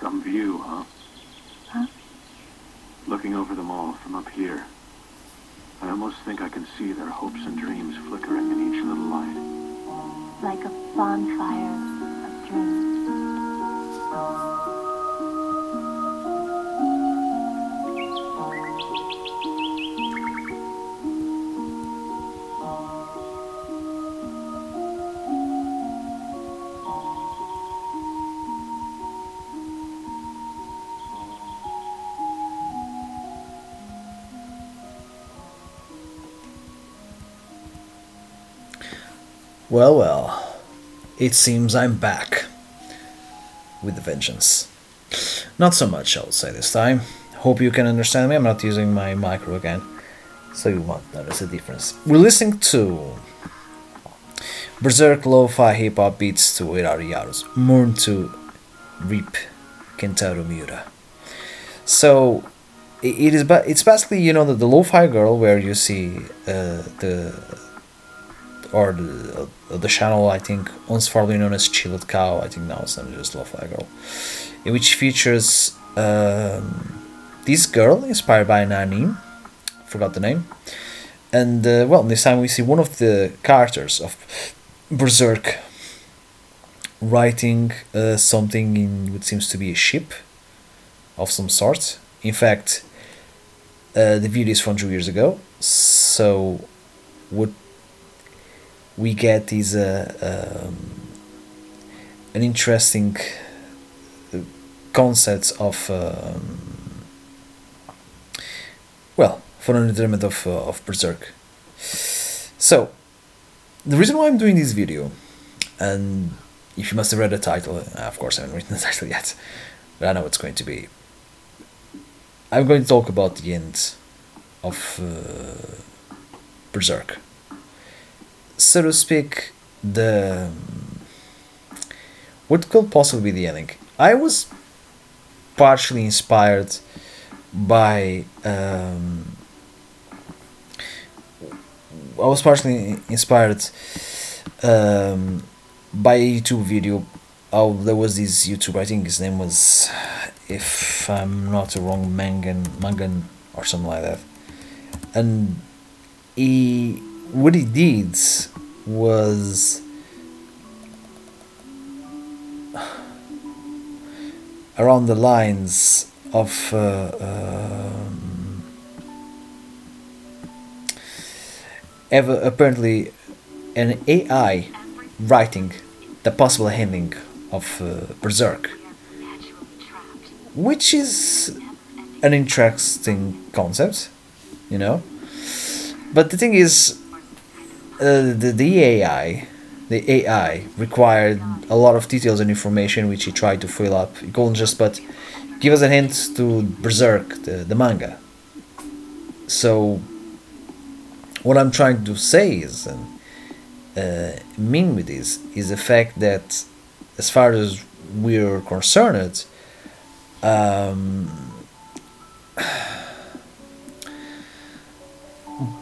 Some view, huh? Huh? Looking over them all from up here. I almost think I can see their hopes and dreams flickering in each little light. Like a bonfire of dreams. Well, well, it seems I'm back with the vengeance. Not so much, I would say, this time. Hope you can understand me. I'm not using my micro again, so you won't notice the difference. We're listening to Berserk lo-fi hip-hop beats to Irari Yaru's Mourn to Reap Kentaro Miura. So it is, ba- it's basically you know the, the lo-fi girl where you see uh, the or the, uh, the channel I think once formerly known as Chilled Cow. I think now it's just Lo-Fi Girl, which features um, this girl inspired by an anime, forgot the name, and uh, well this time we see one of the characters of Berserk writing uh, something in what seems to be a ship of some sort. In fact, uh, the video is from two years ago, so what we get is a um, an interesting uh, concept of um, well for an entertainment of uh, of berserk. So the reason why I'm doing this video, and if you must have read the title, uh, of course I haven't written the title yet, but I know it's going to be. I'm going to talk about the end of uh, Berserk so to speak, the what could possibly be the ending? I was partially inspired by um, I was partially inspired um, by a YouTube video. Oh, there was this YouTuber. I think his name was, if I'm not wrong, Mangan Mangan or something like that, and he what he did was around the lines of uh, um, ever apparently an AI writing the possible ending of uh, Berserk, which is an interesting concept, you know. But the thing is, uh, the, the AI, the AI required a lot of details and information which he tried to fill up. He couldn't just but give us a hint to Berserk, the, the manga. So, what I'm trying to say is, and uh, mean with this, is the fact that as far as we're concerned, um,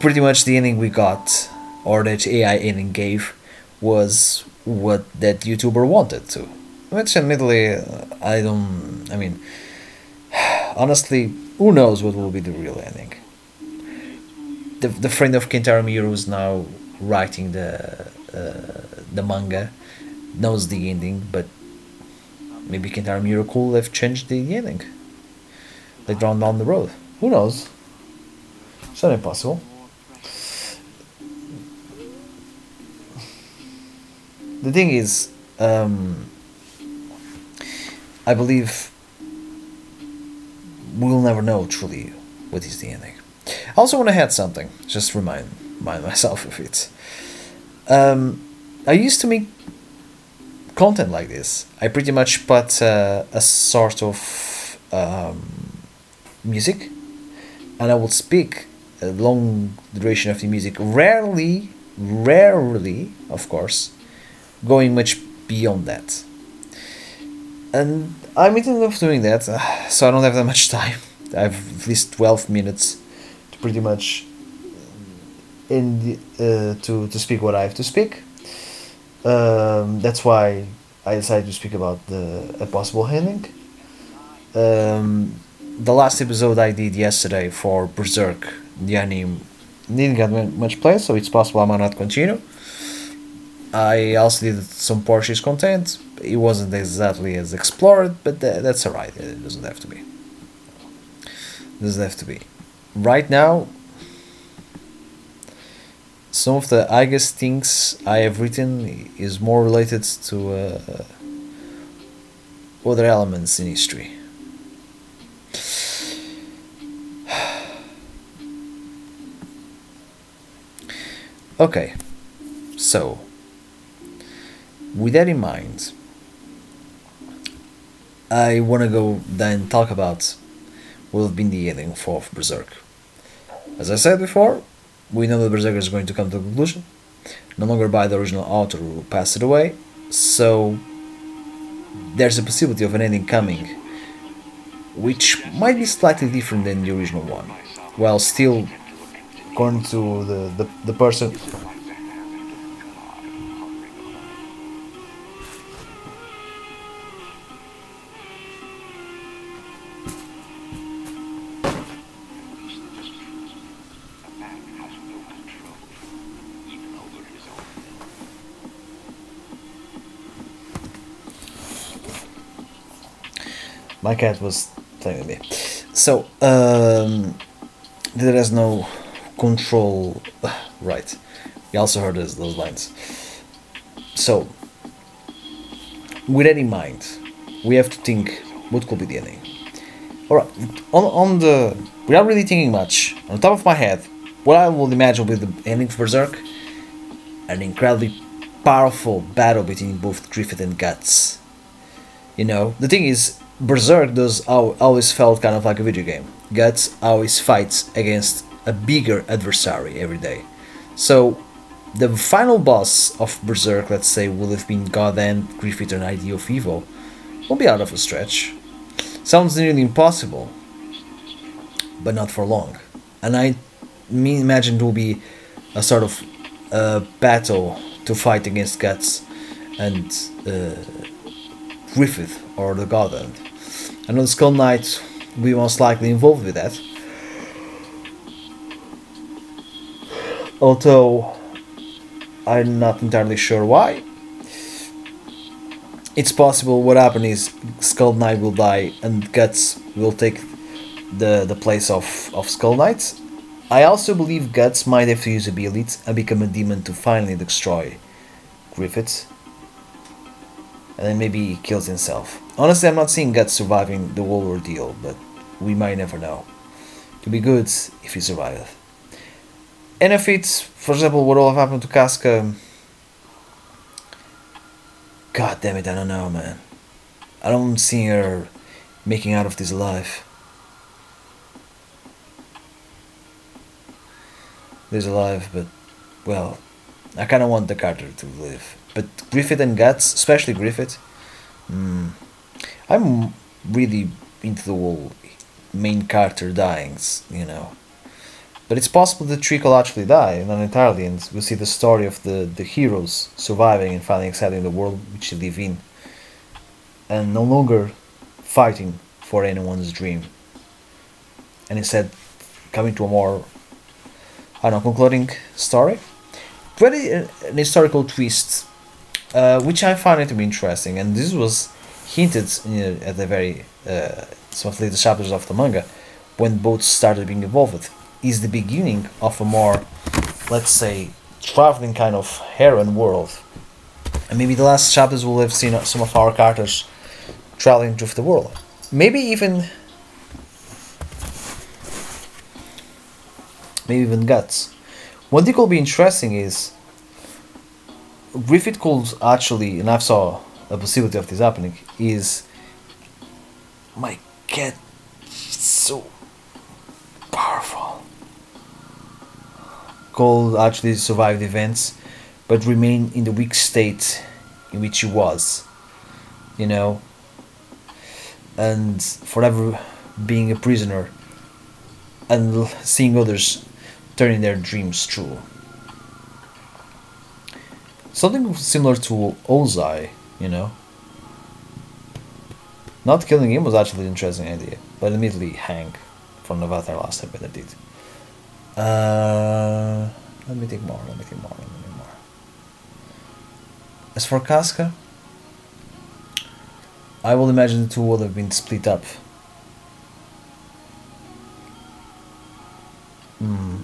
pretty much the ending we got or that AI ending gave was what that YouTuber wanted to. Which admittedly, I don't. I mean, honestly, who knows what will be the real ending? The, the friend of Kentaro Miura is now writing the uh, the manga, knows the ending, but maybe Kentaro Miura could have changed the ending later on down the road. Who knows? It's not impossible. The thing is, um, I believe we'll never know truly what is the ending. I also want to add something, just remind, remind myself of it. Um, I used to make content like this. I pretty much put uh, a sort of um, music, and I would speak a long duration of the music. Rarely, rarely, of course, going much beyond that. And I'm thinking of doing that, uh, so I don't have that much time. I have at least 12 minutes to pretty much in the, uh, to, to speak what I have to speak. Um, that's why I decided to speak about the a possible ending. um, the last episode I did yesterday for Berserk, the anime, didn't get much play, so it's possible I might not continue. I also did some Portuguese content. It wasn't exactly as explored, but tha- that's alright. It doesn't have to be. It doesn't have to be. Right now, some of the I guess things I have written is more related to uh, other elements in history. Okay, so with that in mind, I want to go then talk about what have been the ending for Berserk. As I said before, we know that Berserk is going to come to a conclusion, no longer by the original author who passed it away, so there's a possibility of an ending coming, which might be slightly different than the original one, while still, according to the, the, the person My cat was playing with me. So, um, there is no control. Right. You also heard those, those lines. So, with that in mind, we have to think what could be the ending. Alright, on, on the. Without really thinking much, on the top of my head, what I would imagine be the ending for Berserk an incredibly powerful battle between both Griffith and Guts. You know, the thing is, Berserk does always felt kind of like a video game. Guts always fights against a bigger adversary every day. So, the final boss of Berserk, let's say, will have been God and Griffith and Idea of Evil, Won't be out of a stretch. Sounds nearly impossible, but not for long. And I me imagine it will be a sort of uh, battle to fight against Guts and uh, Griffith or the God Hand. I on Skull Knight we most likely involved with that. Although I'm not entirely sure why. It's possible what happened is Skull Knight will die and Guts will take the, the place of, of Skull Knight. I also believe Guts might have to use ability and become a demon to finally destroy Griffith. And then maybe he kills himself. Honestly, I'm not seeing Guts surviving the whole ordeal, but we might never know. To be good if he survives. And if it's, for example, what all happened to Casca. God damn it, I don't know, man. I don't see her making out of this alive. There's alive, but well, I kind of want the Carter to live. But Griffith and Guts, especially Griffith, mm, I'm really into the whole main character dying, you know. But it's possible that Trick will actually die, not entirely, and we'll see the story of the, the heroes surviving and finally accepting the world which they live in, and no longer fighting for anyone's dream, and instead coming to a more, I don't know, concluding story. Very uh, an historical twist, uh, which I find it to be interesting, and this was hinted in, at the very uh, some of the latest chapters of the manga when boats started being involved is the beginning of a more, let's say, traveling kind of heron world. And maybe the last chapters will have seen some of our characters traveling through the world. Maybe even. Maybe even guts. One thing will be interesting is. Griffith could actually, and I saw a possibility of this happening, is. My cat so powerful could actually survived events, but remain in the weak state in which he was, you know, and forever being a prisoner and seeing others turning their dreams true. Something similar to Ozai, you know. Not killing him was actually an interesting idea, but immediately hang from Avatar last time, I did. Uh, let me think more, let me think more, let me think more. As for Casca, I will imagine the two would have been split up. Hmm.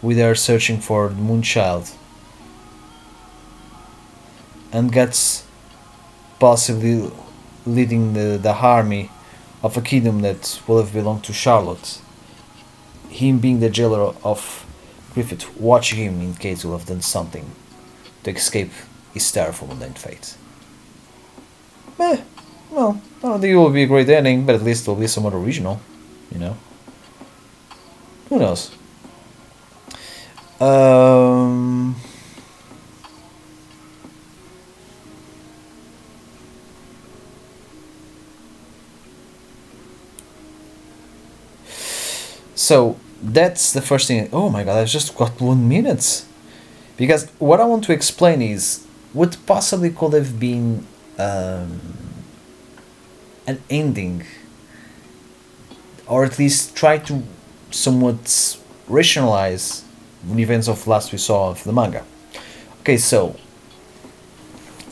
With her searching for the Moonchild and Guts possibly leading the, the army of a kingdom that will have belonged to Charlotte. Him being the jailer of Griffith, watching him in case he will have done something to escape his terrible mundane fate. Eh, well, I don't think it will be a great ending, but at least it will be somewhat original, you know. Who knows? Um. So that's the first thing. Oh my god, I've just got one minute. Because what I want to explain is what possibly could have been um, an ending, or at least try to somewhat rationalize the events of last we saw of the manga. Okay, so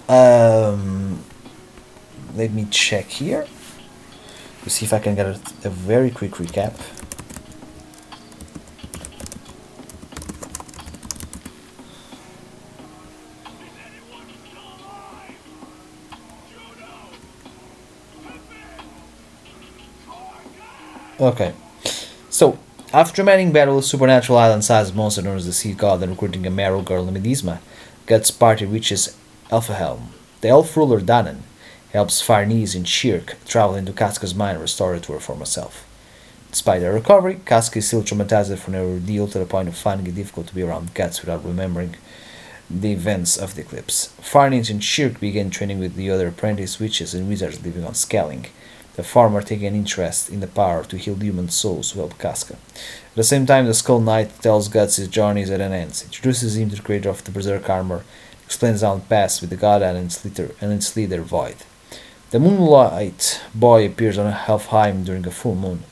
um, let me check here to see if I can get a, a very quick recap. Okay. So, after manning battle supernatural island-sized monster known as the Sea God and recruiting a Merrow girl named Isma, Guts' party reaches Elfhelm. The elf ruler Danan helps Farnese and Schierke travel into Casca's mind and restore her to her former self. Despite her recovery, Casca is still traumatized from her ordeal to the point of finding it difficult to be around Guts without remembering the events of the eclipse. Farnese and Schierke begin training with the other apprentice witches and wizards living on Skellig the farmer taking an interest in the power to heal human souls to help Casca. At the same time, the Skull Knight tells Guts his journey is at an end, introduces him to the creator of the Berserk armor, explains it passed with the god and its leader, and its leader Void. The Moonlight Boy appears on Elfhelm during a full moon.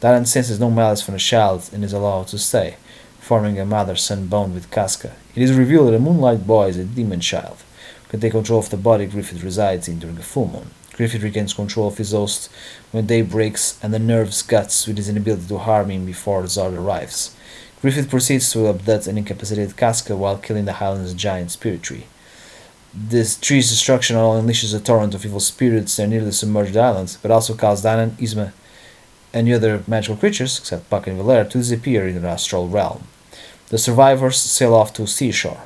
Danan senses no malice from the child and is allowed to stay, forming a mother-son bond with Casca. It is revealed that the Moonlight Boy is a demon child, who can take control of the body Griffith resides in during a full moon. Griffith regains control of his host when day breaks and unnerves Guts with his inability to harm him before Zodd arrives. Griffith proceeds to abduct and incapacitate Casca while killing the Highland's giant spirit tree. This tree's destruction not only unleashes a torrent of evil spirits that nearly submerged the island, but also caused Danan, Isma, and the other magical creatures, except Puck and Valera, to disappear in the astral realm. The survivors sail off to seashore.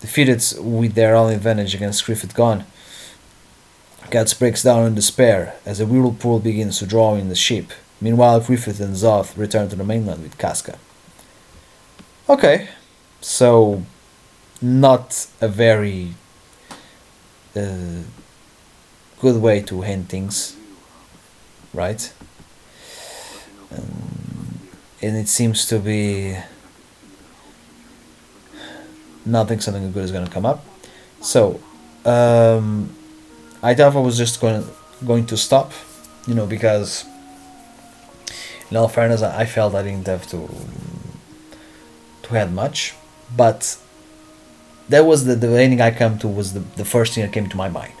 Defeated with their only advantage against Griffith gone, Guts breaks down in despair as a whirlpool begins to draw in the ship. Meanwhile, Griffith and Zodd return to the mainland with Casca. Okay, so not a very uh, good way to end things, right? Um, and it seems to be nothing something good is going to come up. So, um, I thought I was just going going to stop, you know, because in all fairness, I felt I didn't have to to add much, but that was the, the ending I come to was the, the first thing that came to my mind.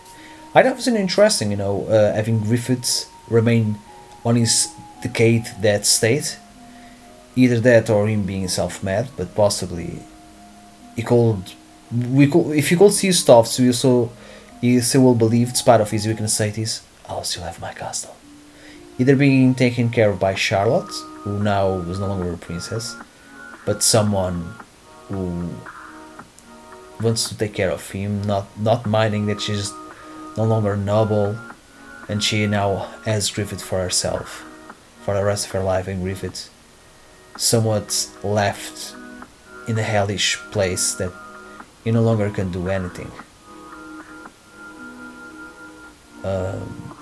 I thought it was interesting, you know, uh, having Griffiths remain on his decayed dead state, either that or him being self-made, but possibly he could we could if you could see stuff, so you saw he still will believe, despite of his weaknesses, I'll still have my castle. Either being taken care of by Charlotte, who now was no longer a princess, but someone who wants to take care of him, not not minding that she's no longer noble, and she now has Griffith for herself, for the rest of her life, and Griffith somewhat left in a hellish place that he no longer can do anything. Um,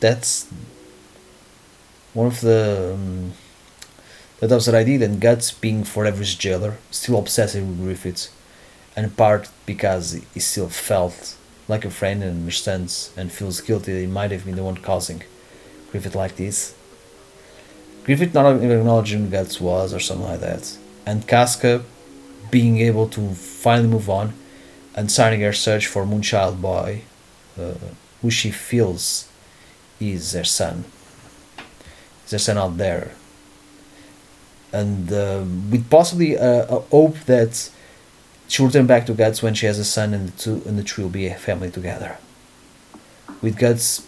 that's one of the um, that idea, then Guts, being Forever's jailer, still obsessive with Griffith, and part because he still felt like a friend and understands and feels guilty that he might have been the one causing Griffith like this. Griffith not acknowledging Guts was or something like that. And Casca being able to finally move on and starting her search for Moonchild Boy, uh, who she feels is their son. Is their son out there. And uh, with possibly a, a hope that she will turn back to Guts when she has a son and the two and the three will be a family together. With Guts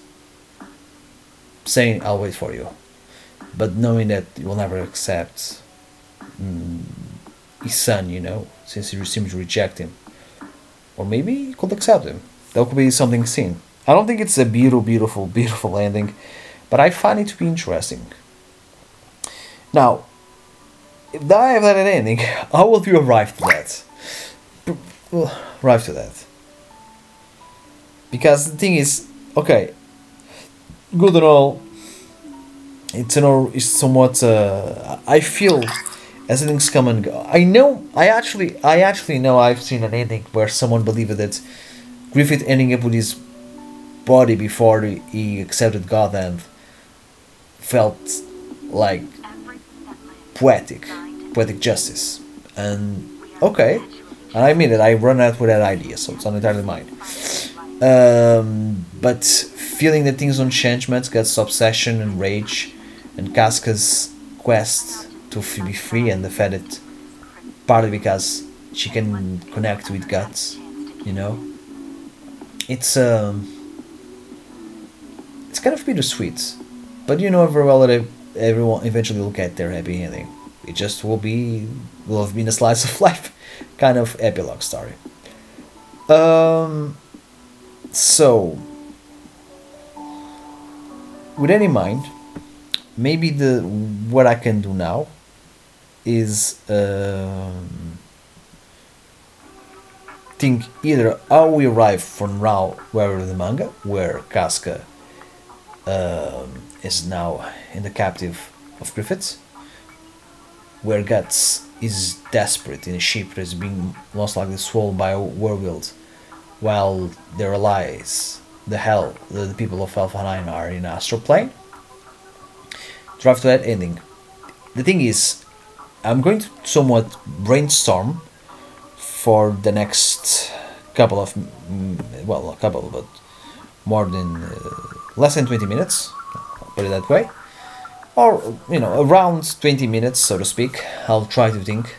saying, I'll wait for you. But knowing that will never accept mm, his son, you know, since he seems to reject him. Or maybe he could accept him. That could be something seen. I don't think it's a beautiful, beautiful, beautiful ending, but I find it to be interesting. Now, if I have that ending, how will you arrive to that? Arrive to that. Because the thing is, okay, good and all, it's an all, it's somewhat, uh, I feel as things come and go. I know, I actually, I actually know I've seen an ending where someone believed that Griffith ending up with his body before he accepted God and felt like poetic, poetic justice. And okay, and I mean it, I run out with that idea, so it's not entirely mine. Um, but feeling that things don't change much, Guts' obsession and rage, and Casca's quest to be free, and the fact that partly because she can connect with Guts, you know. It's um, it's kind of bittersweet, but you know very well that everyone eventually will get their happy ending. It just will be will have been a slice of life kind of epilogue story. Um, so, with any mind, maybe the what I can do now is um, think either how we arrive from now where the manga, where Casca um, is now in the captive of Griffiths, where Guts is desperate in a ship that is being most likely swallowed by a whirlwind, while their allies, the Hell, the, the people of Alpha 9 are in astral plane. Drive to that ending. The thing is, I'm going to somewhat brainstorm for the next couple of, well, a couple, but more than uh, less than 20 minutes, put it that way. Or you know around 20 minutes so to speak i'll try to think.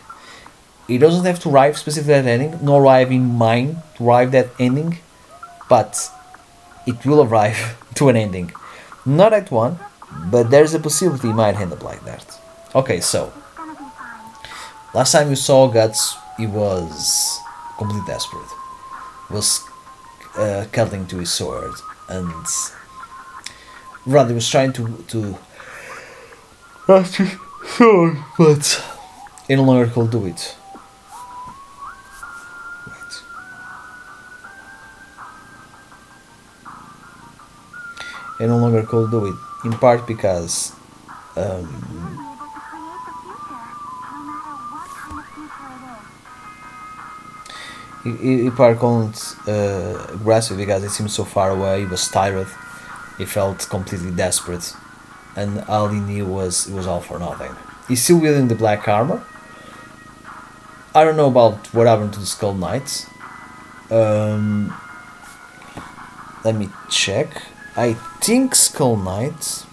It doesn't have to arrive specifically at ending nor arrive in mind to arrive that ending but it will arrive to an ending. Not at one but there's a possibility it might end up like that. Okay so last time you saw guts he was completely desperate he was uh, cuddling to his sword and rather was trying to to sorry, but it no longer could do it. Wait. It no longer could do it, in part because um, he, part couldn't uh, because it seemed so far away. He was tired. He felt completely desperate and all he knew was it was all for nothing. He's still wielding the black armor. I don't know about what happened to the Skull Knights. Um, let me check. I think Skull Knights.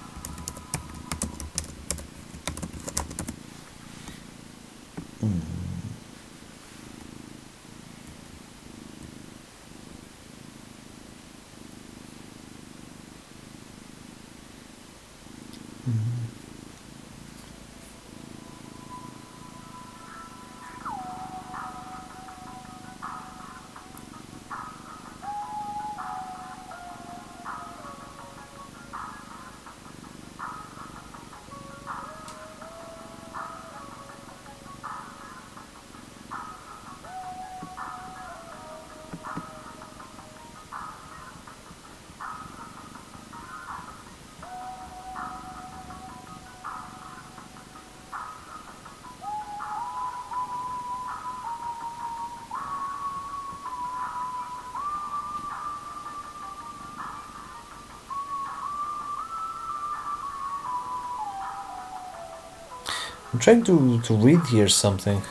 I'm trying to, to read here something.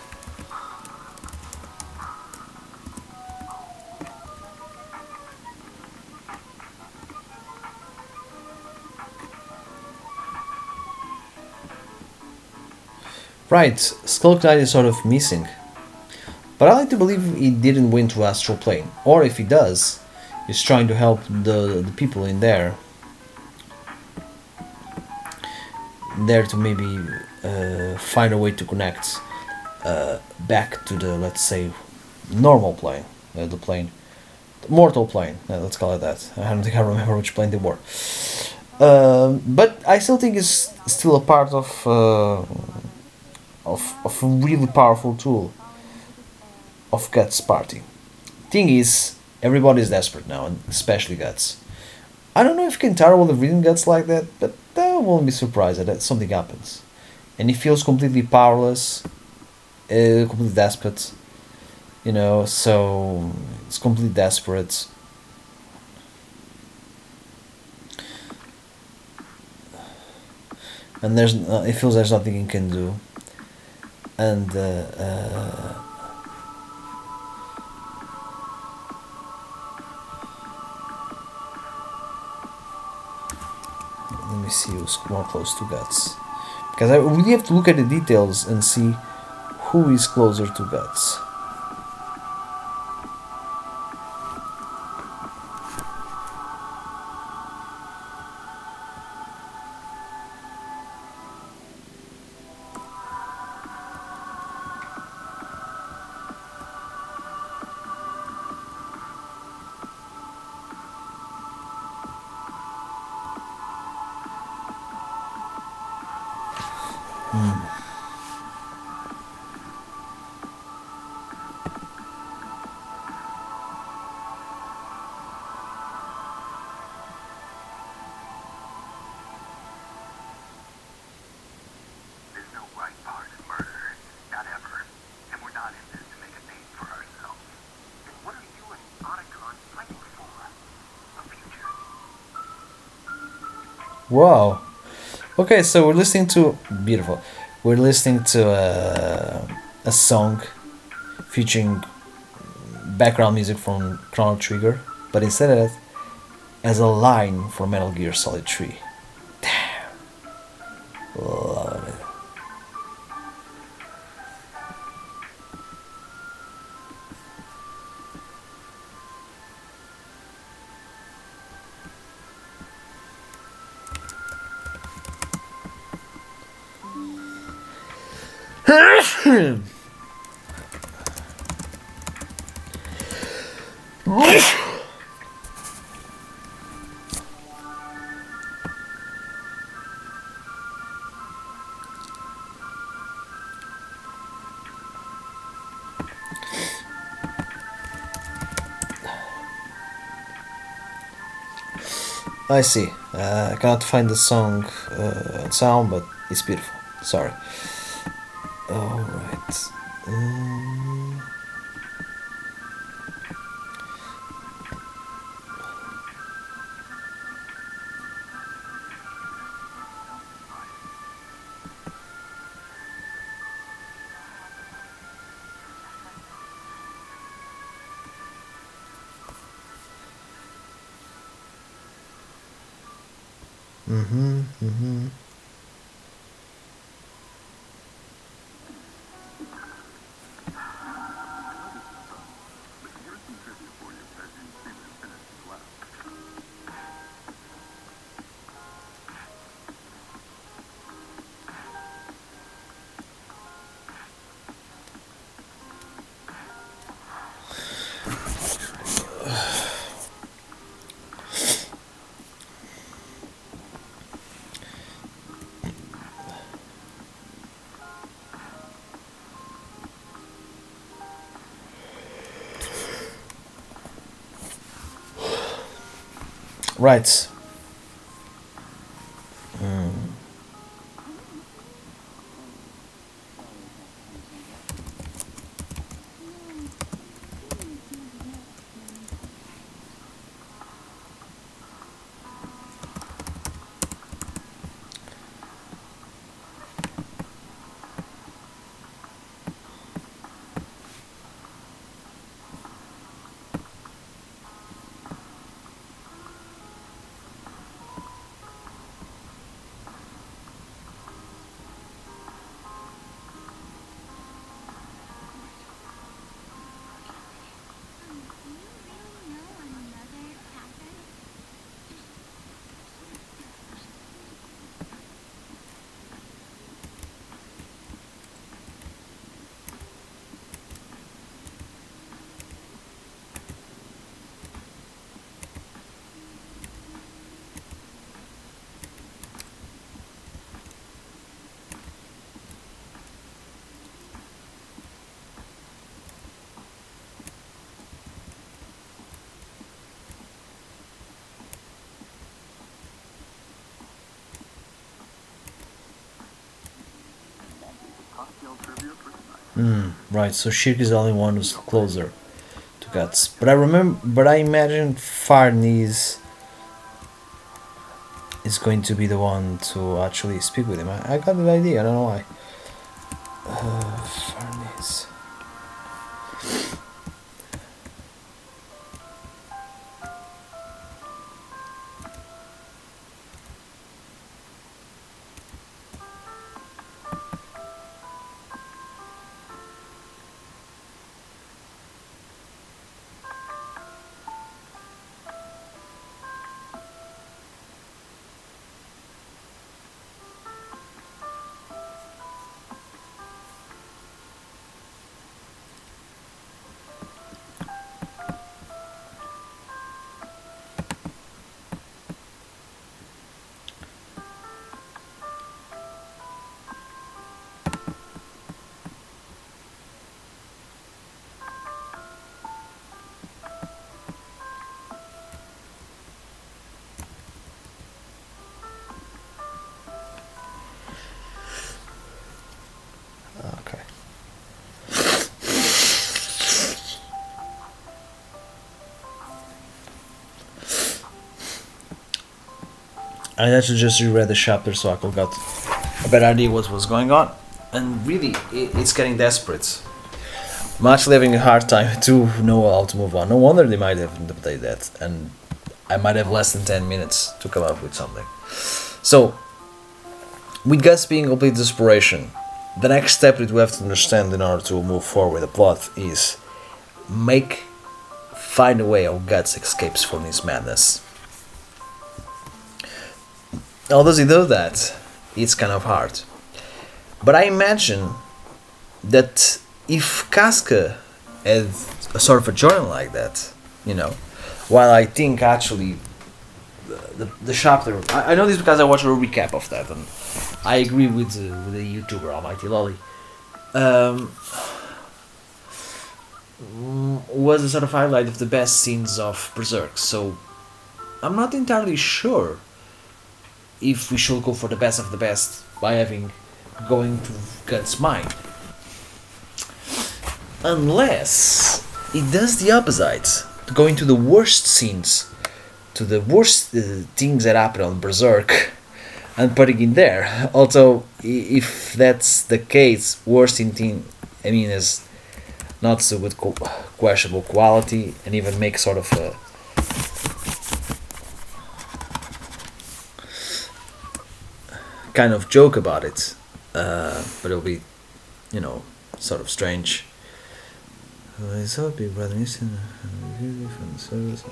Right, Skull Knight is sort of missing. But I like to believe he didn't win to Astral Plane. Or if he does, he's trying to help the, the people in there. There to maybe uh, find a way to connect uh, back to the, let's say, normal plane. Uh, the plane. The mortal plane, uh, let's call it that. I don't think I remember which plane they were. Um, but I still think it's still a part of, uh, of, of a really powerful tool of Guts' party. Thing is, everybody's desperate now, and especially Guts. I don't know if Kentaro will have written Guts like that, but I won't be surprised that something happens. And he feels completely powerless, uh, completely desperate, you know, so it's completely desperate. And there's, uh, it feels there's nothing he can do. And, uh, uh, let me see who's more close to guts because I really have to look at the details and see who is closer to guts. Wow. Okay, so we're listening to beautiful. We're listening to a, a song featuring background music from Chrono Trigger, but instead of that, as a line from Metal Gear Solid 3. I see. Uh, I cannot find the song uh, sound, but it's beautiful. Sorry. Alright. Um, mm-hmm, mm-hmm. Right. Hmm. Right. So Schierke is the only one who's closer to Guts. But I remember. But I imagine Farnese is going to be the one to actually speak with him. I, I got the idea. I don't know why. I actually just reread the chapter so I could got a better idea what was going on. And really, it's getting desperate. I'm having a hard time to know how to move on. No wonder they might have updated that. And I might have less than 10 minutes to come up with something. So, with Guts being complete desperation, the next step that we have to understand in order to move forward with the plot is make find a way how Guts escapes from his madness. How does he do that? It's kind of hard. But I imagine that if Casca had a sort of a journal like that, you know, while I think actually the, the, chapter, I, I know this because I watched a recap of that, and I agree with the, with the YouTuber Almighty Lolly. Um, was a sort of highlight of the best scenes of Berserk, so I'm not entirely sure if we should go for the best of the best by having going to God's mind. Unless it does the opposite, going to the worst scenes, to the worst uh, things that happen on Berserk, and putting in there. Although, if that's the case, worst in thing, I mean, is not so good, co- questionable quality, and even make sort of a kind of joke about it, uh, but it'll be, you know, sort of strange. All big brother really from the.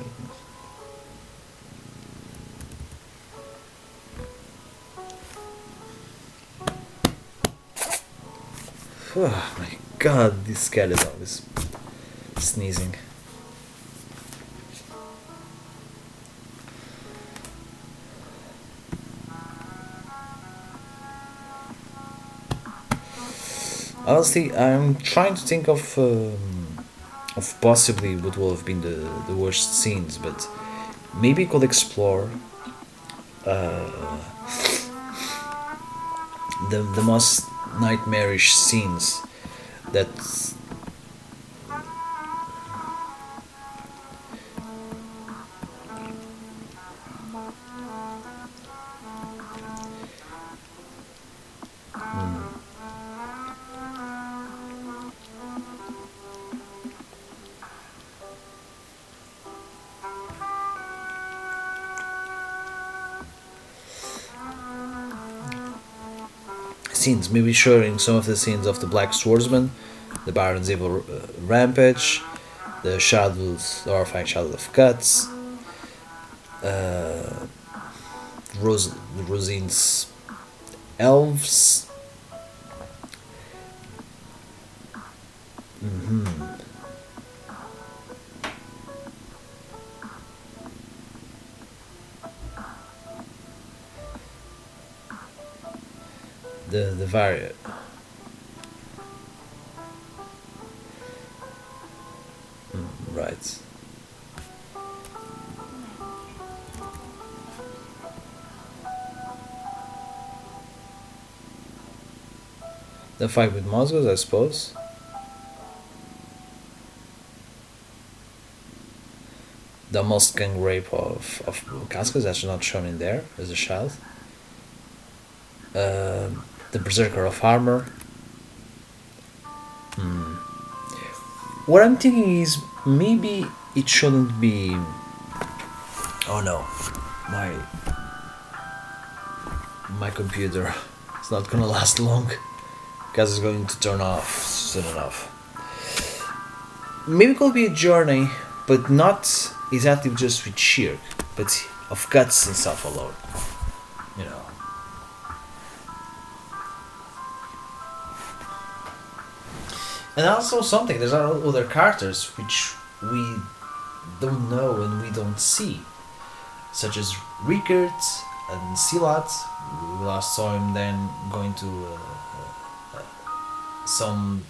Oh my god, this cat is sneezing. Honestly, I'm trying to think of um, of possibly what will have been the, the worst scenes, but maybe could explore uh, the the most nightmarish scenes that scenes, maybe showing some of the scenes of the Black Swordsman, the Baron's evil uh, rampage, the shadows, the horrifying Shadows of Guts, uh, Rose, Rosine's elves. Mm, right. The fight with Mozgus, I suppose. The gang rape of, of Casca is actually not shown in there as a child. Um the Berserker of Armor. Hmm. What I'm thinking is maybe it shouldn't be. Oh no, my my computer is not gonna last long because it's going to turn off soon enough. Maybe it could be a journey, but not exactly just with Schierke, but of guts and stuff alone. And also something, there's other characters which we don't know and we don't see. Such as Rickert and Silat. We last saw him then going to uh, uh, some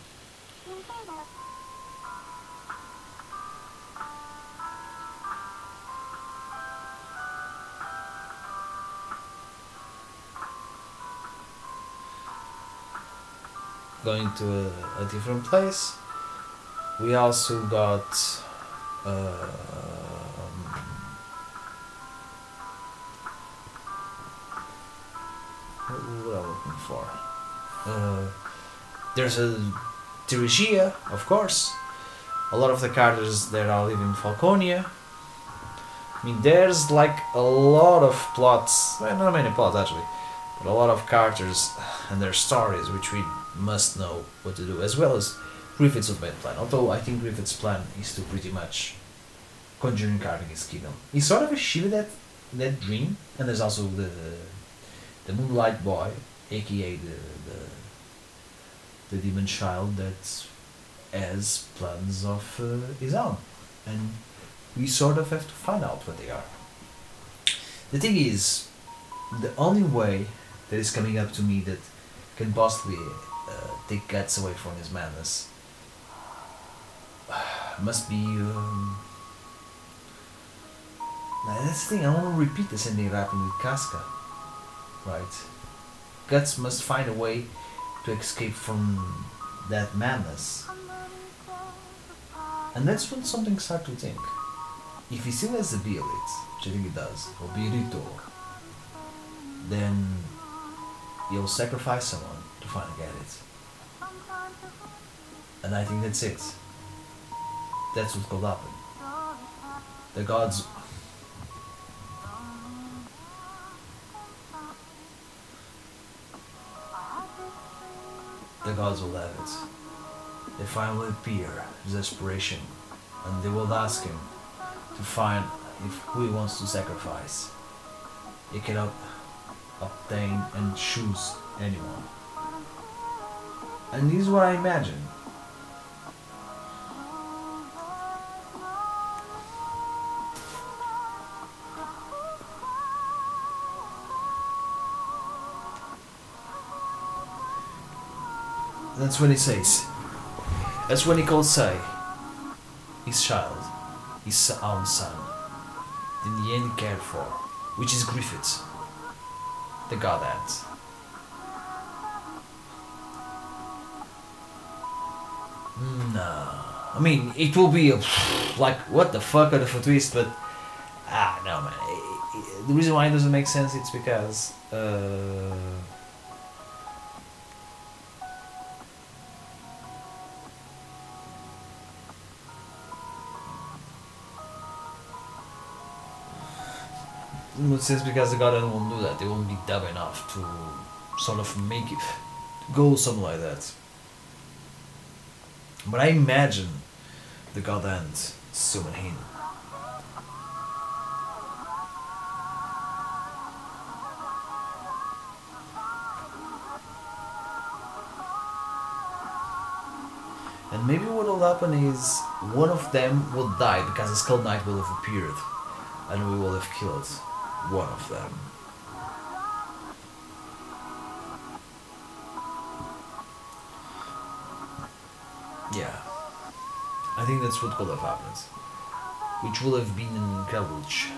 going to a, a different place. We also got uh, what am looking for? Uh, there's a Dirigia, of course. A lot of the characters that are living in Falconia. I mean, there's like a lot of plots, well, not many plots actually, but a lot of characters and their stories which we must know what to do, as well as Griffith's ultimate plan. Although I think Griffith's plan is to pretty much conjuring his kingdom. He's sort of a Shiva that that dream, and there's also the the Moonlight Boy, aka the the, the demon child that has plans of uh, his own, and we sort of have to find out what they are. The thing is, the only way that is coming up to me that can possibly take guts away from his madness must be. Um, that's the thing. I want to repeat the same thing that happened with Casca, right? Guts must find a way to escape from that madness, and that's when something starts to think. If he still has the ability, which I think he does, or Behelit, then he'll sacrifice someone finally get it. And I think that's it. That's what could happen. The gods. The gods will have it. They finally appear, desperation, and they will ask him to find if who he wants to sacrifice. He cannot obtain and choose anyone. And this is what I imagine. That's when he says. That's when he calls Say, his child, his own son, the end cared for, which is Griffith, the God Hand. No. I mean, it will be a, like, what the fuck of a twist, but. Ah, no, man. I- I- The reason why it doesn't make sense it's because. Uh, it sense because the Guardian won't do that. They won't be dumb enough to sort of make it go something like that. But I imagine the God Hand summon him. And maybe what will happen is one of them will die because the Skull Knight will have appeared and we will have killed one of them. Yeah. I think that's what could have happened. Which would have been an garbage.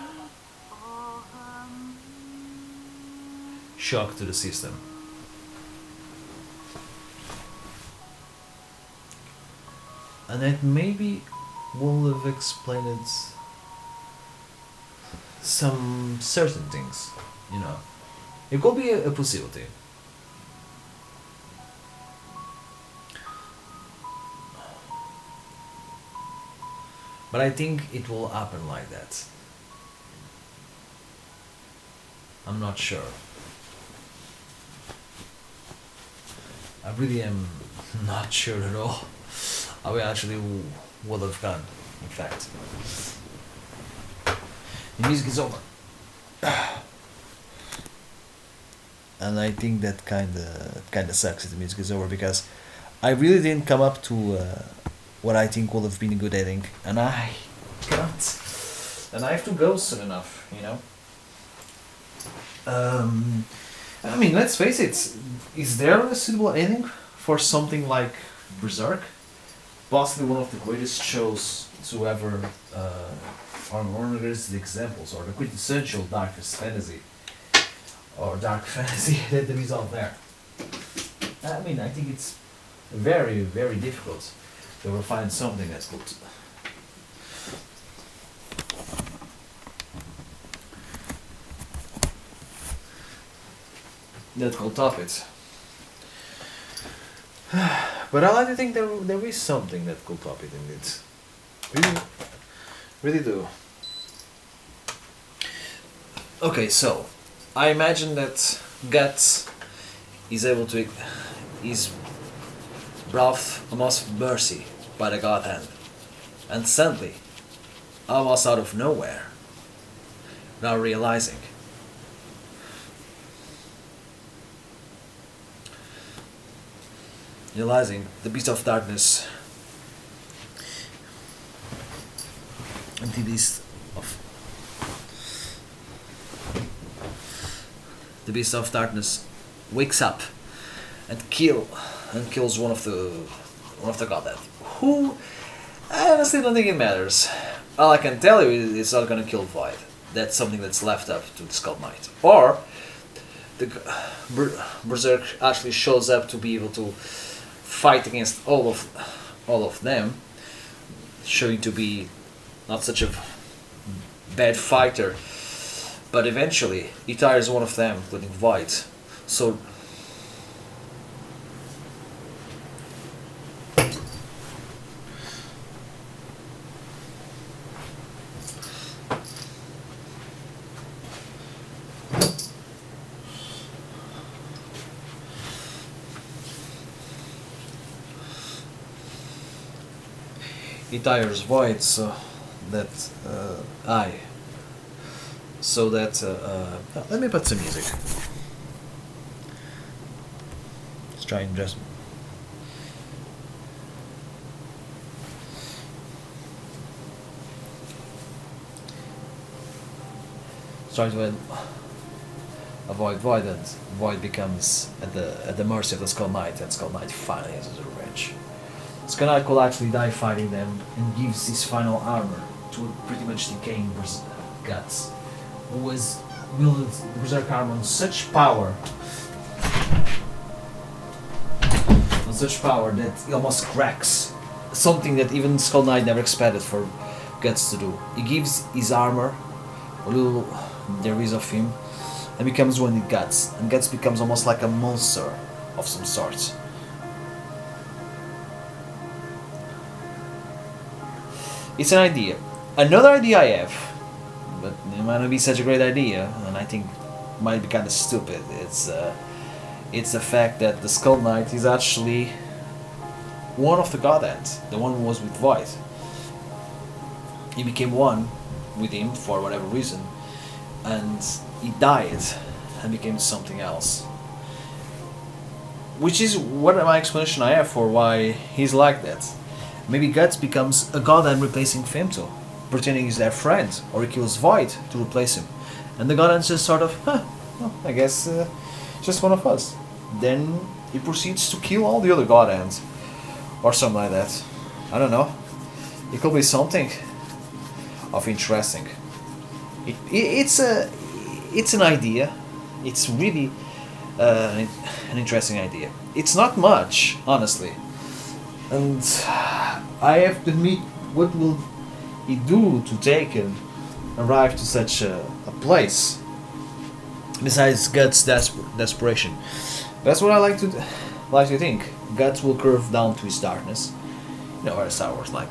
Shock to the system. And that maybe will have explained some certain things, you know. It could be a, a possibility. But I think it will happen like that. I'm not sure. I really am not sure at all how we actually would have gone, in fact. The music is over. And I think that kinda kinda sucks if the music is over because I really didn't come up to uh, what I think would have been a good ending, and I can't. And I have to go soon enough, you know. Um, I mean, let's face it. Is there a suitable ending for something like Berserk? Possibly one of the greatest shows to ever, uh, the greatest examples, or the quintessential darkest fantasy, or dark fantasy that there is out there. I mean, I think it's very, very difficult to ever find something that's good. That will top it. But I like to think there there is something that could top it indeed. Really, really do. Okay, so I imagine that Guts is able to is brought almost mercy by the God hand, and suddenly, I was out of nowhere, now realizing. Realizing the beast of darkness and the beast of the beast of darkness wakes up and kill and kills one of the one of the God Hand who I honestly don't think it matters all I can tell you is it's not gonna kill Void that's something that's left up to the Skull Knight or the Berserk actually shows up to be able to fight against all of all of them, showing to be not such a bad fighter. But eventually, he tires one of them, including Void. So tires Void so that uh, I so that uh, uh, let me put some music. Let's try and just try to avoid Void and Void becomes at the at the mercy of the Skull Knight and Skull Knight finally has his revenge. Skull actually die fighting them and gives his final armor to a pretty much decaying Bers- uh, Guts, who was wielded Berserk armor on such power, on such power that he almost cracks. Something that even Skull Knight never expected for Guts to do. He gives his armor, a little there is of him, and becomes one with Guts, and Guts becomes almost like a monster of some sort. It's an idea. Another idea I have, but it might not be such a great idea, and I think might be kind of stupid. It's uh, it's the fact that the Skull Knight is actually one of the Godheads, the one who was with Void. He became one with him for whatever reason, and he died and became something else. Which is what my explanation I have for why he's like that. Maybe Guts becomes a god and replacing Femto, pretending he's their friend, or he kills Void to replace him. And the God Hands just sort of, huh, well, I guess uh, just one of us. Then he proceeds to kill all the other God Hands, or something like that. I don't know. It could be something of interesting. It, it, it's a, it's an idea. It's really uh, an interesting idea. It's not much, honestly and I have to admit, what will he do to take and arrive to such a, a place? Besides Guts' desper- desperation, that's what I like to like to think. Guts will curve down to his darkness, you know, what Star Wars like,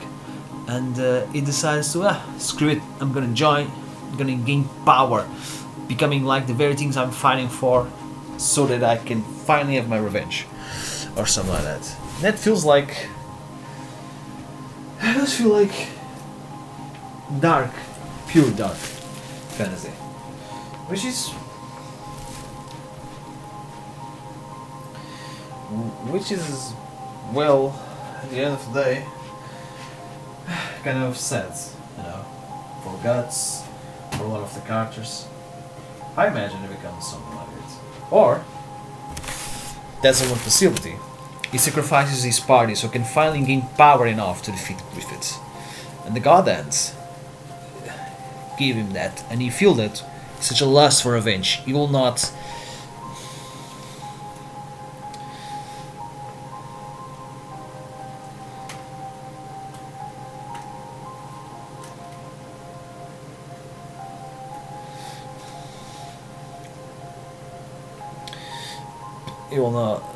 and uh, he decides to ah screw it. I'm gonna join. I'm gonna gain power, becoming like the very things I'm fighting for, so that I can finally have my revenge, or something like that. That feels like. It does feel like dark, pure dark fantasy, which is which is well at the end of the day kind of sad you know. For guts for a lot of the characters. I imagine it becomes something like it. Or that's one possibility he sacrifices his party so can finally gain power enough to defeat griffith and the God Hands give him that and he feel that such a lust for revenge. He will not he will not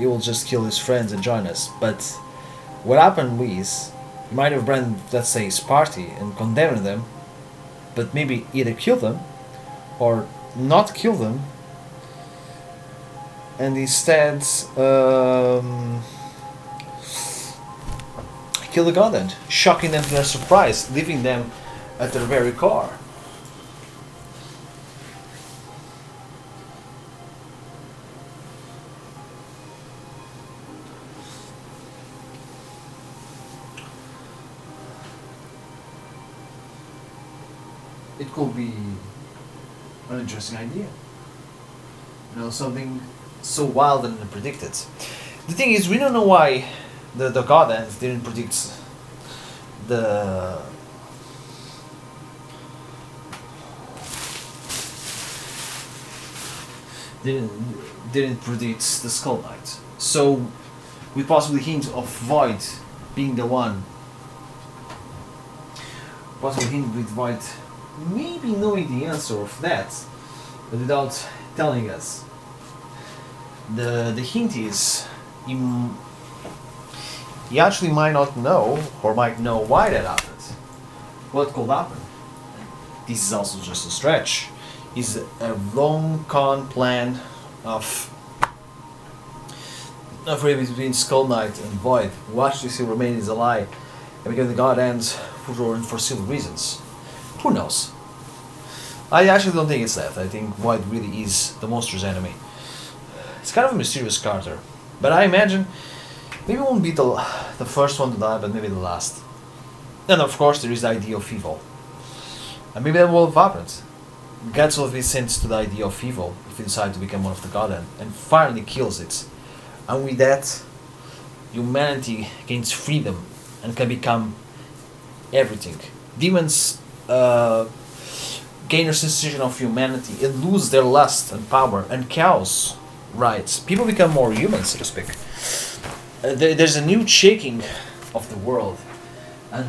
he will just kill his friends and join us. But what happened is he might have branded let's say his party and condemned them but maybe either kill them or not kill them. And instead um, kill the god shocking them to their surprise leaving them at their very core could be an interesting idea. You know, something so wild and unpredicted. The thing is, we don't know why the the didn't predict the didn't didn't predict the Skull Knight. So, we possibly hint of Void being the one. Possibly hint with Void maybe knowing the answer of that, but without telling us. The the hint is he, he actually might not know or might know why that happened. What could happen? This is also just a stretch. Is a long con plan of of really between Skull Knight and Void, who actually still remain is a lie, and because the God Hands for unforeseeable reasons. Who knows? I actually don't think it's that. I think White really is the monster's enemy. It's kind of a mysterious character. But I imagine maybe it won't be the, the first one to die, but maybe the last. And of course, there is the idea of evil. And maybe that will happened. Guts will be sent to the idea of evil if he decides to become one of the god and finally kills it. And with that, humanity gains freedom and can become everything. Demons uh, gain a sensation of humanity and lose their lust and power, and chaos rights. People become more human, so to speak. Uh, there, there's a new shaking of the world, and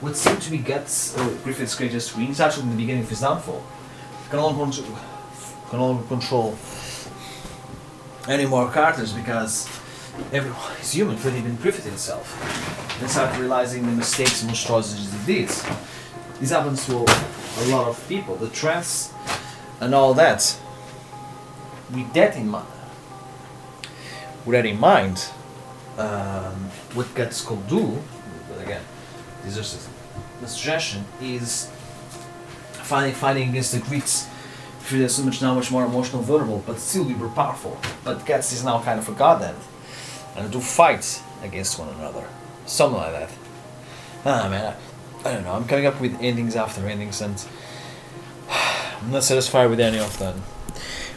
what seemed to be Guts, uh, Griffith's greatest win actually in the beginning of his downfall. Can no control, control any more characters because everyone is human, including even Griffith himself. And start realizing the mistakes and monstrosities he did. This happens to a lot of people, the trance and all that. With that in mind, with that in mind, um, what Guts could do, but again, this is a suggestion, is fighting, fighting against the Greeks through they're so much now much more emotional vulnerable, but still be more powerful. But Guts is now kind of a god then. And to fight against one another. Something like that. Ah man, I, don't know, I'm coming up with endings after endings and I'm not satisfied with any of them.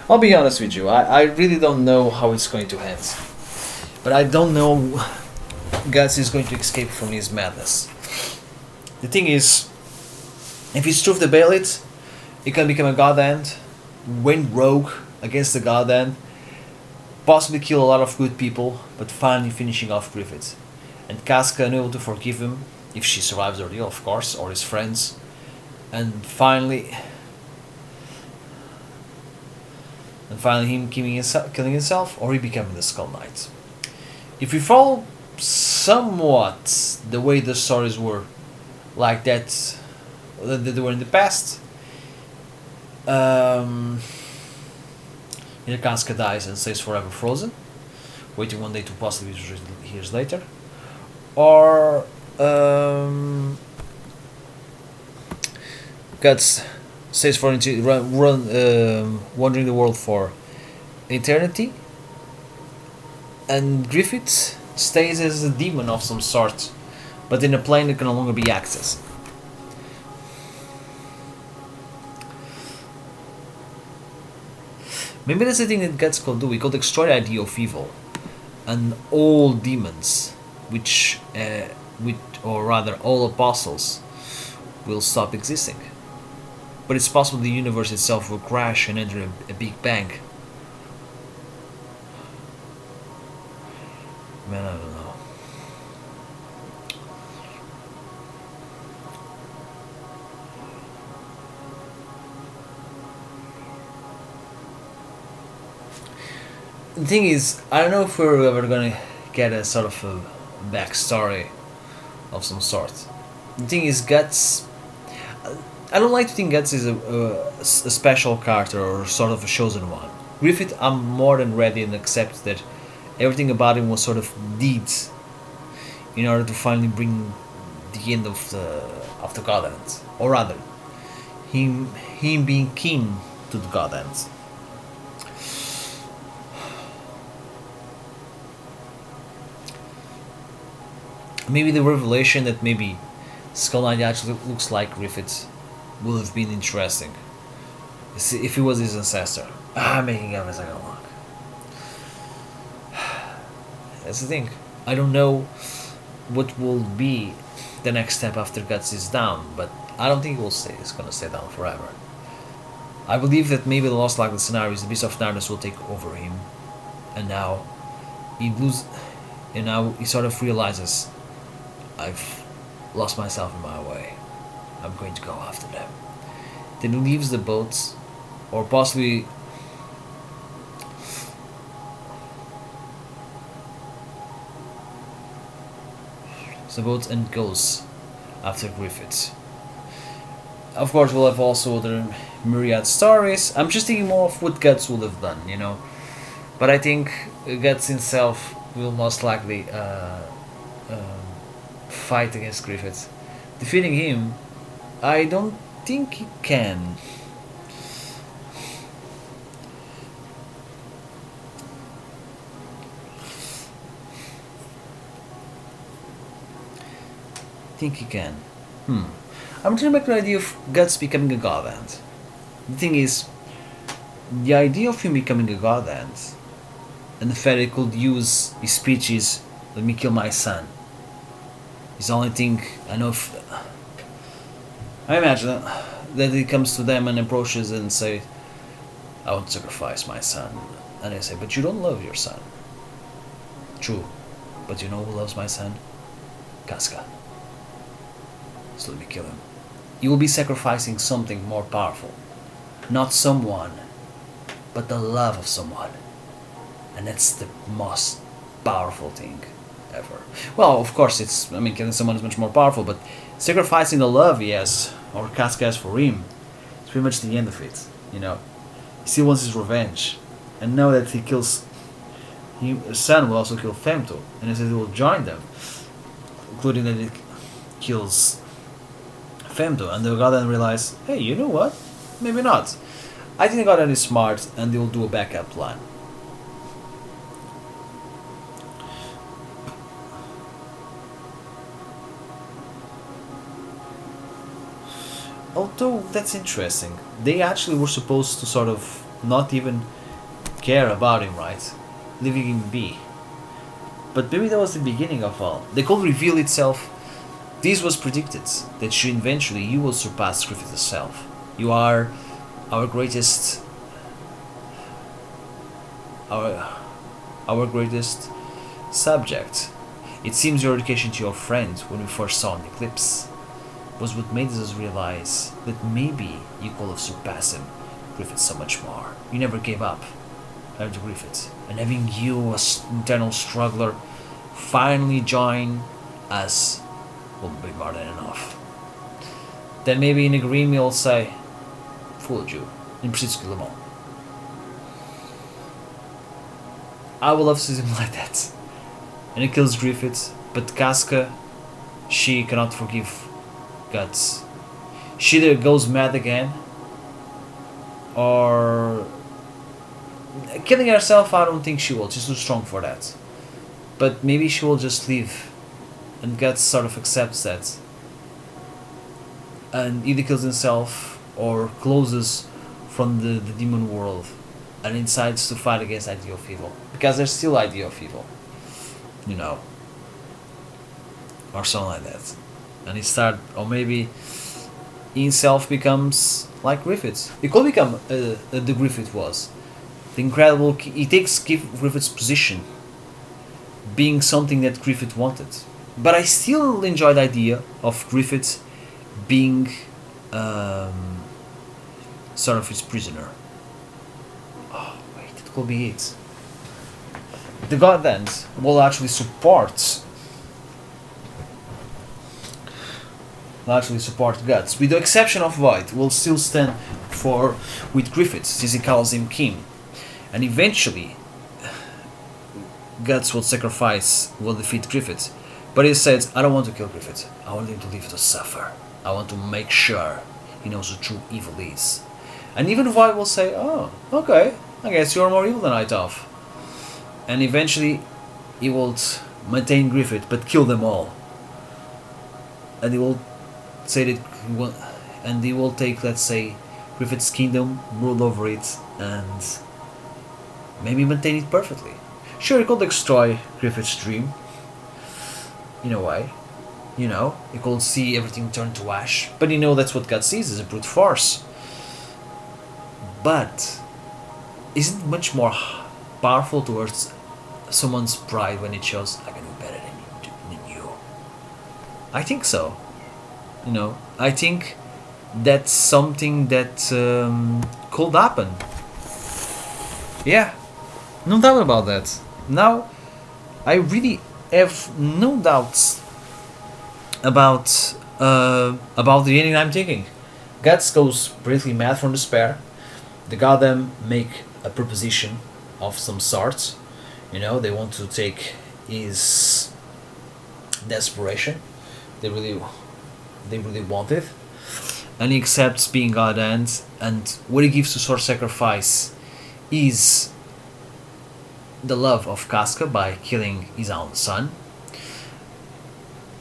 I'll be honest with you, I, I really don't know how it's going to end. But I don't know Guts is going to escape from his madness. The thing is, if he's true the ballot, he can become a God Hand, win rogue against the God Hand, possibly kill a lot of good people, but finally finishing off Griffith. and Casca unable to forgive him if she survives the ordeal, of course, or his friends, and finally, and finally him killing himself, killing himself, or he becoming the Skull Knight. If we follow somewhat the way the stories were, like that, that they were in the past. Um, Casca dies and stays forever frozen, waiting one day to possibly be years later, or um, Guts stays for run, run um, wandering the world for eternity, and Griffith stays as a demon of some sort, but in a plane that can no longer be accessed. Maybe that's the thing that Guts could do. We could destroy the idea of evil, and all demons, which, uh, which, or rather, all apostles, will stop existing. But it's possible the universe itself will crash and enter a, a big bang. Man, I don't know. The thing is, I don't know if we're ever gonna get a sort of a backstory of some sort. The thing is, Guts. I don't like to think Guts is a, a, a special character or sort of a chosen one. Griffith, I'm more than ready and accept that everything about him was sort of deeds in order to finally bring the end of the of the God Hand. Or rather, him him being king to the God Maybe the revelation that maybe Skull Knight actually looks like Griffith would have been interesting. See, If he was his ancestor. Ah, making up as I go along. That's the thing. I don't know what will be the next step after Guts is down, but I don't think it will stay. It's gonna stay down forever. I believe that maybe the Lost Likely scenario is the Beast of Darkness will take over him, and now he lose, and now he sort of realizes, I've lost myself in my way. I'm going to go after them. Then leaves the boats, or possibly the boat and goes after Griffiths. Of course, we'll have also other myriad stories. I'm just thinking more of what Guts would have done, you know. But I think Guts himself will most likely uh, fight against Griffiths. Defeating him, I don't think he can. think he can. Hmm. I'm trying to make an idea of Guts becoming a god hand. The thing is, the idea of him becoming a god hand, and the fact could use his speeches, let me kill my son, is the only thing I know if... I imagine that he comes to them and approaches and say, I won't sacrifice my son. And they say, but you don't love your son. True. But you know who loves my son? Casca so let me kill him. You will be sacrificing something more powerful. Not someone, but the love of someone. And that's the most powerful thing ever. Well, of course, it's, I mean, killing someone is much more powerful, but sacrificing the love has, or Casca has for him, is pretty much the end of it, you know. He still wants his revenge. And now that he kills his son will also kill Femto, and he says he will join them, including that he kills Femto, and the God Hand realize, hey, you know what? Maybe not. I think the God Hand is smart, and they'll do a backup plan. Although that's interesting, they actually were supposed to sort of not even care about him, right? Leaving him be. But maybe that was the beginning of all. The could reveal itself this was predicted that you eventually you will surpass Griffith itself. You are our greatest our our greatest subject. It seems your education to your friend when we first saw an eclipse was what made us realize that maybe you could have surpassed him, Griffith, so much more. You never gave up after Griffith, and having you, as internal struggler, finally join us will be more than enough. Then maybe in agreement we'll say, fooled you, to kill them. I would love to see him like that. And he kills Griffith, but Casca, she cannot forgive Guts. She either goes mad again, or killing herself. I don't think she will. She's too strong for that. But maybe she will just leave, and Guts sort of accepts that, and either kills himself or closes from the, the demon world and decides to fight against idea of evil because there's still idea of evil you know or something like that and he start or maybe himself becomes like Griffiths. he could become uh, uh, the griffith was the incredible he takes griffith's position being something that griffith wanted but i still enjoy the idea of griffith being um, sort of his prisoner Oh, wait, it could be it. The God Hands will actually support actually support Guts, with the exception of Void, will still stand for with Griffiths, since he calls him king. And eventually Guts will sacrifice will defeat Griffiths. But he says, I don't want to kill Griffiths. I want him to live to suffer. I want to make sure he knows what true evil is. And even Void will say, Oh, okay, I guess you're more evil than I thought. And eventually, he will maintain Griffith, but kill them all. And he will say that, and he will take, let's say, Griffith's kingdom, rule over it, and maybe maintain it perfectly. Sure, he could destroy Griffith's dream, in a way. You know, he could see everything turn to ash, but you know that's what God sees is a brute force. But isn't much more powerful towards someone's pride when it shows I can do better than you. I think so. You know, I think that's something that um, could happen. Yeah, no doubt about that. Now, I really have no doubts about uh, about the ending I'm taking. Guts goes briefly mad from despair. The God Hand make a proposition of some sort. You know, they want to take his desperation. They really, they really wanted. and he accepts being God and and what he gives to sort sacrifice is the love of Casca by killing his own son.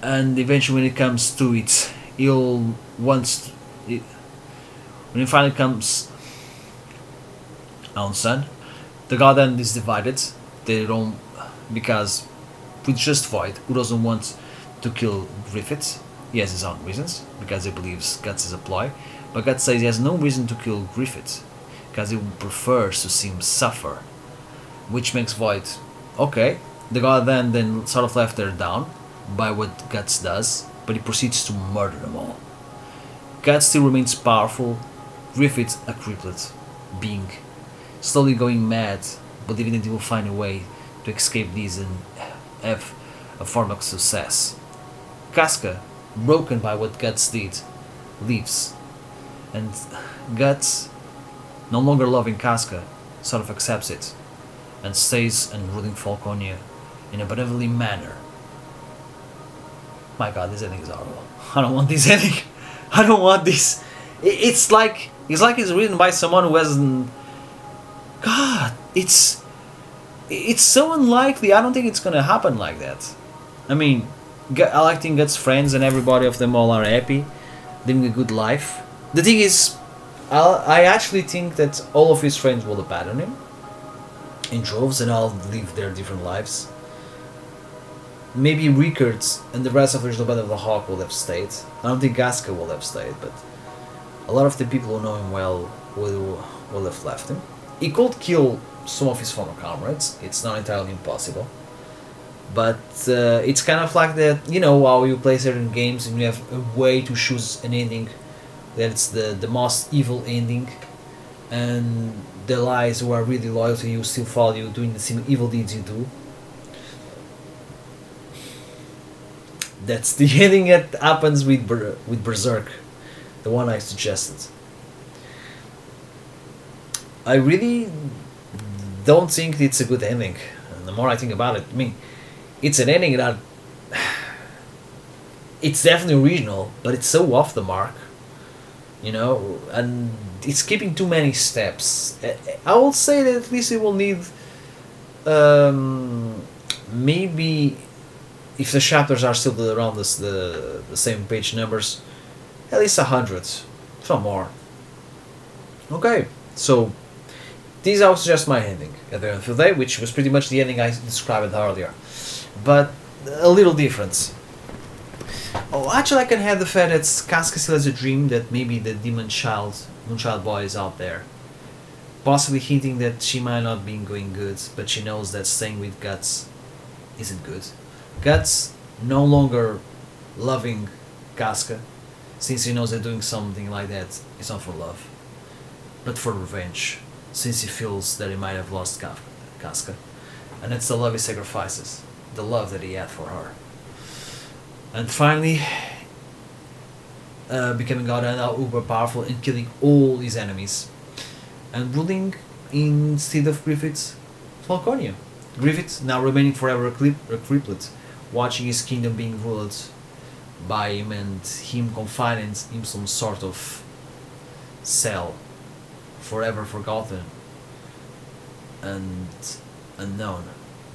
And eventually, when it comes to it, he'll. It, when it finally comes own son. The garden is divided. They don't because with just Void, who doesn't want to kill Griffith. He has his own reasons because he believes Guts is a ploy. But Guts says he has no reason to kill Griffith because he prefers to see him suffer, which makes Void okay. The god then then sort of left there down by what Guts does, but he proceeds to murder them all. Guts still remains powerful. Griffith a crippled being slowly going mad, believing that he will find a way to escape these and have a form of success. Casca, broken by what Guts did, leaves. And Guts, no longer loving Casca, sort of accepts it and stays and ruling Falconia in a benevolent manner. My god, this ending is horrible. I don't want this ending. I don't want this. It's like it's like it's written by someone who hasn't God, it's it's so unlikely. I don't think it's gonna happen like that. I mean, Alactin gets friends, and everybody of them all are happy, living a good life. The thing is, I actually think that all of his friends will abandon him in droves, and all live their different lives. Maybe Rickards and the rest of the Band of the Hawk will have stayed. I don't think Casca will have stayed, but a lot of the people who know him well will will have left him. He could kill some of his former comrades, it's not entirely impossible. But uh, it's kind of like that you know how you play certain games and you have a way to choose an ending that's the the most evil ending. And the lies who are really loyal to you still follow you doing the same evil deeds you do. That's the ending that happens with Ber- with berserk the one i suggested. I really don't think it's a good ending. And the more i think about it i mean it's an ending that it's definitely original, but it's so off the mark, you know, and it's skipping too many steps. I- will say that at least it will need um, maybe if the chapters are still around the the same page numbers, at least a hundred, not more. Okay, so this was just my ending at the end of the day, which was pretty much the ending I described earlier, but a little difference. Oh, actually, I can have the fact that Casca still has a dream that maybe the demon child, Moonchild boy, is out there. Possibly hinting that she might not be going good, but she knows that staying with Guts isn't good. Guts no longer loving Casca, since he knows that doing something like that is not for love, but for revenge, since he feels that he might have lost Casca. And it's the love he sacrifices, the love that he had for her. And finally, uh, becoming God and now uber powerful and killing all his enemies. And ruling instead of Griffith's Falconia. Griffith now remaining forever a, clip, a criplet, watching his kingdom being ruled by him and him confined in some sort of cell, forever forgotten and unknown.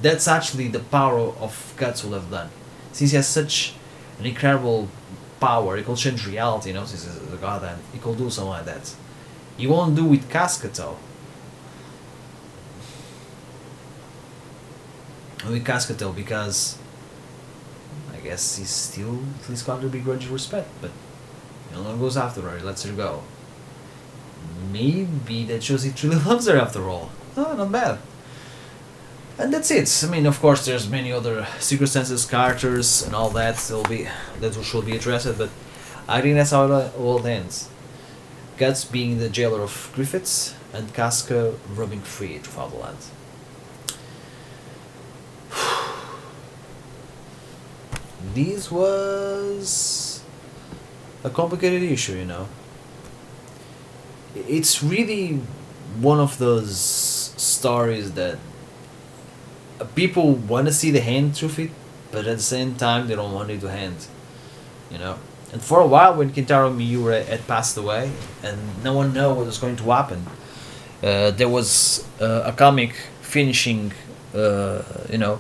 That's actually the power of Guts will have done. Since he has such an incredible power, he could change reality, you know, since he's a god and he could do something like that. He won't do with Casca though. With Casca though, because I guess he's still at least got to begrudge respect, but no one goes after her, he lets her go. Maybe that shows he truly loves her after all. Oh, not bad. And that's it. I mean, of course, there's many other circumstances, characters, and all that will be that should be addressed. But I think that's how it all ends. Guts being the jailer of Griffiths, and Casca roaming free throughout the land. This was a complicated issue, you know. It's really one of those stories that people want to see the hand it, but at the same time they don't want it to hand. You know. And for a while, when Kentaro Miura had passed away, and no one knew what was going to happen, uh, there was uh, a comic finishing. Uh, you know,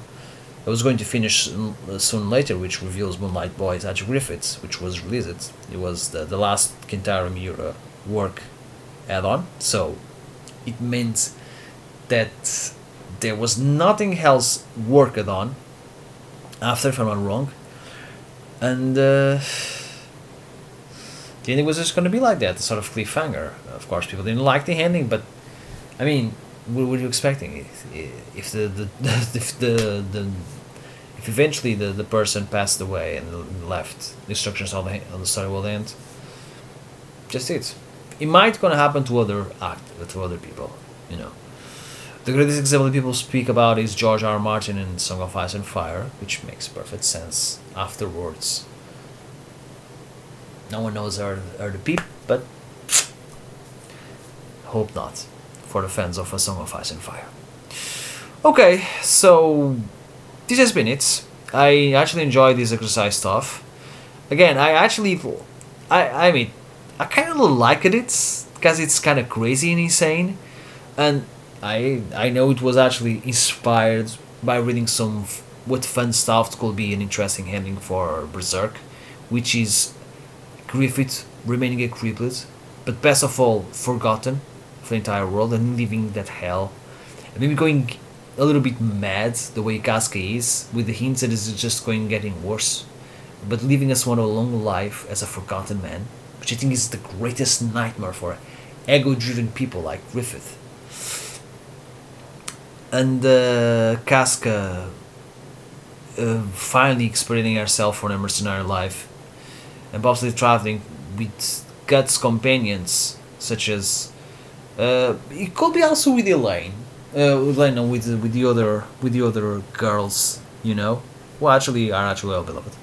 it was going to finish mm, uh, soon later, which reveals Moonlight Boys Archie Griffiths, which was released. It was the, the last Kentaro Miura work add on. So it meant that there was nothing else worked on after, if I'm not wrong. And uh, the ending was just going to be like that, sort of cliffhanger. Of course, people didn't like the ending, but I mean, what were you expecting? If, if the, the if the the if eventually the, the person passed away and left, instructions on the on the story will end. Just it. It might gonna happen to other act to other people, you know. The greatest example people speak about is George R. R. Martin in Song of Ice and Fire, which makes perfect sense afterwards. No one knows are, are the peep, but hope not for the fans of A Song of Ice and Fire. Okay, so this has been it. I actually enjoyed this exercise stuff. Again, I actually, I I mean, I kind of like it because it's kind of crazy and insane, and I I know it was actually inspired by reading some f- what fun stuff could be an interesting ending for Berserk, which is Griffith remaining a crippled, but best of all forgotten for the entire world and living that hell, and maybe going a little bit mad the way Casca is, with the hints that it's just going getting worse, but leaving us one a long life as a forgotten man, which I think is the greatest nightmare for ego-driven people like Griffith. And uh, Casca uh, finally experiencing herself for a mercenary life, and possibly traveling with Guts companions such as uh, it could be also with Elaine, uh, with Elaine, with with the other with the other girls, you know, who actually are actually all beloved,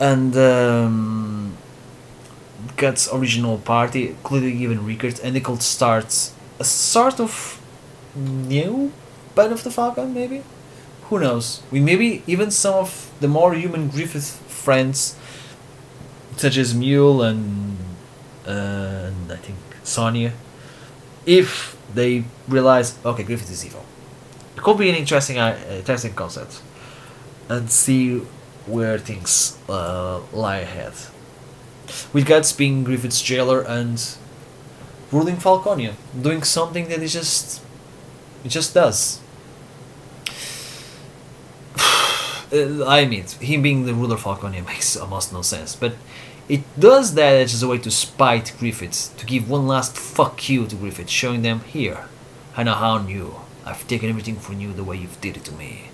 and um, Guts' original party, including even Rickert, and they could start a sort of new Band of the Falcon, maybe. Who knows? We maybe even some of the more human Griffith friends, such as Mule and uh, and I think Sonya, if they realize okay Griffith is evil, it could be an interesting uh, interesting concept, and see where things uh, lie ahead. With Guts being Griffith's jailer and ruling Falconia, doing something that he just it just does. Uh, I mean, him being the ruler of Falconia makes almost no sense, but it does that as a way to spite Griffiths, to give one last fuck you to Griffiths, showing them, here, I know how you. I've taken everything from you the way you've did it to me.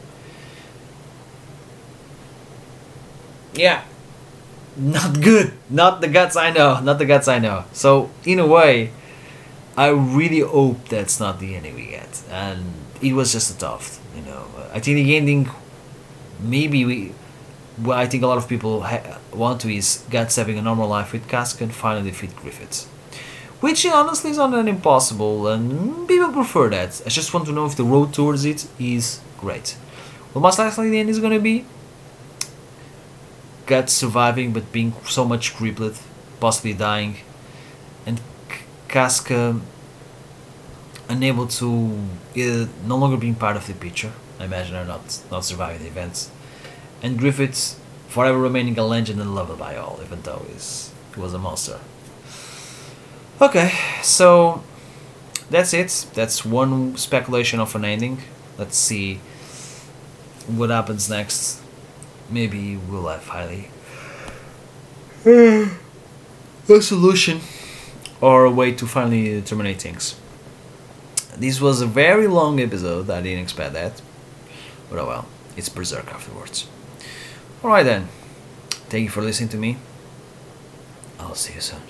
Yeah. Not good. Not the guts I know. Not the guts I know. So, in a way, I really hope that's not the ending get. And it was just a tough, you know. I think the ending, maybe we, what I think a lot of people ha- want to is Guts having a normal life with Casca and finally defeat Griffiths. Which honestly is not an impossible, and people prefer that. I just want to know if the road towards it is great. Well, most likely the end is gonna be Guts surviving but being so much crippled, possibly dying, and K- Casca unable to uh, no longer being part of the picture. I imagine are not not surviving the events, and Griffiths forever remaining a legend and loved by all, even though he's, he was a monster. Okay, so that's it. That's one speculation of an ending. Let's see what happens next. Maybe we'll have finally a solution or a way to finally terminate things. This was a very long episode. I didn't expect that. But oh well, it's Berserk afterwards. Alright then. Thank you for listening to me. I'll see you soon.